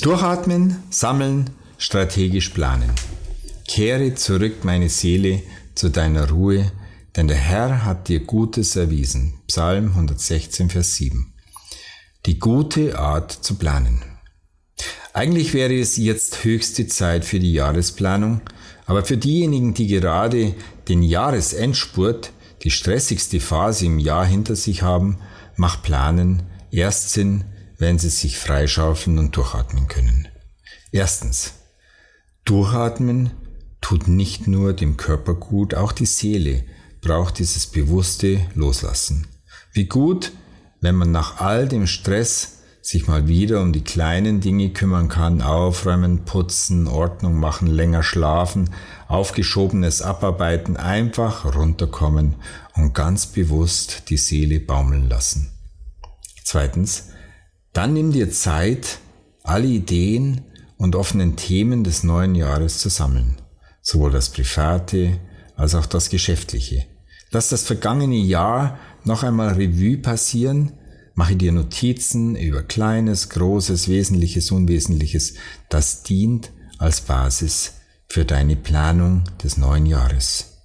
Durchatmen, sammeln, strategisch planen. Kehre zurück, meine Seele, zu deiner Ruhe, denn der Herr hat dir Gutes erwiesen. Psalm 116, Vers 7. Die gute Art zu planen. Eigentlich wäre es jetzt höchste Zeit für die Jahresplanung, aber für diejenigen, die gerade den Jahresendspurt, die stressigste Phase im Jahr hinter sich haben, macht Planen erst Sinn, wenn sie sich freischaufeln und durchatmen können. Erstens. Durchatmen tut nicht nur dem Körper gut, auch die Seele braucht dieses bewusste Loslassen. Wie gut, wenn man nach all dem Stress sich mal wieder um die kleinen Dinge kümmern kann, aufräumen, putzen, Ordnung machen, länger schlafen, aufgeschobenes abarbeiten, einfach runterkommen und ganz bewusst die Seele baumeln lassen. Zweitens, dann nimm dir Zeit, alle Ideen und offenen Themen des neuen Jahres zu sammeln, sowohl das Private als auch das Geschäftliche. Lass das vergangene Jahr noch einmal Revue passieren, mache dir Notizen über Kleines, Großes, Wesentliches, Unwesentliches. Das dient als Basis für deine Planung des neuen Jahres.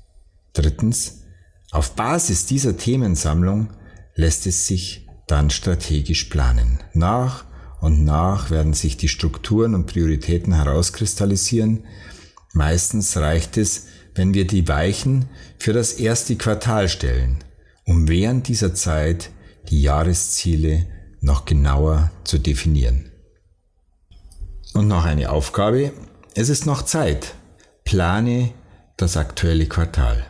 Drittens, auf Basis dieser Themensammlung lässt es sich dann strategisch planen. Nach und nach werden sich die Strukturen und Prioritäten herauskristallisieren. Meistens reicht es, wenn wir die Weichen für das erste Quartal stellen, um während dieser Zeit die Jahresziele noch genauer zu definieren. Und noch eine Aufgabe. Es ist noch Zeit. Plane das aktuelle Quartal.